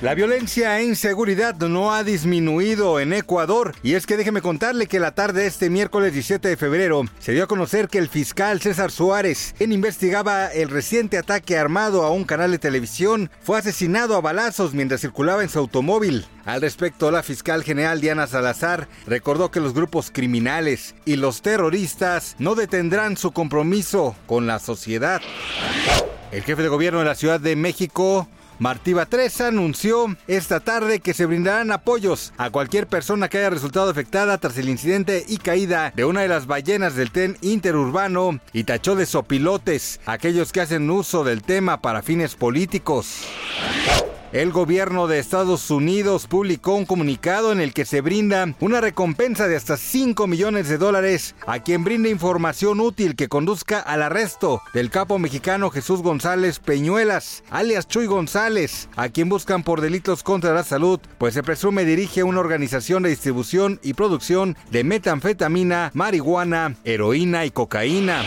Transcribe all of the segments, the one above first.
La violencia e inseguridad no ha disminuido en Ecuador y es que déjeme contarle que la tarde de este miércoles 17 de febrero se dio a conocer que el fiscal César Suárez, quien investigaba el reciente ataque armado a un canal de televisión, fue asesinado a balazos mientras circulaba en su automóvil. Al respecto, la fiscal general Diana Salazar recordó que los grupos criminales y los terroristas no detendrán su compromiso con la sociedad. El jefe de gobierno de la Ciudad de México, Martí Batres anunció esta tarde que se brindarán apoyos a cualquier persona que haya resultado afectada tras el incidente y caída de una de las ballenas del tren interurbano y tachó de sopilotes aquellos que hacen uso del tema para fines políticos. El gobierno de Estados Unidos publicó un comunicado en el que se brinda una recompensa de hasta 5 millones de dólares a quien brinde información útil que conduzca al arresto del capo mexicano Jesús González Peñuelas, alias Chuy González, a quien buscan por delitos contra la salud, pues se presume dirige una organización de distribución y producción de metanfetamina, marihuana, heroína y cocaína.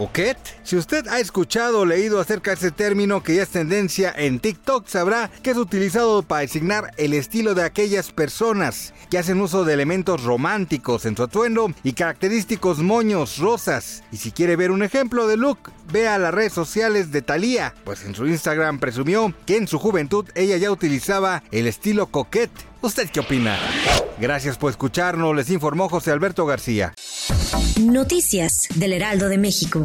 ¿Coquet? Si usted ha escuchado o leído acerca de este término que ya es tendencia en TikTok, sabrá que es utilizado para designar el estilo de aquellas personas que hacen uso de elementos románticos en su atuendo y característicos moños rosas. Y si quiere ver un ejemplo de look, vea las redes sociales de Thalía, pues en su Instagram presumió que en su juventud ella ya utilizaba el estilo coquet. ¿Usted qué opina? Gracias por escucharnos, les informó José Alberto García. Noticias del Heraldo de México.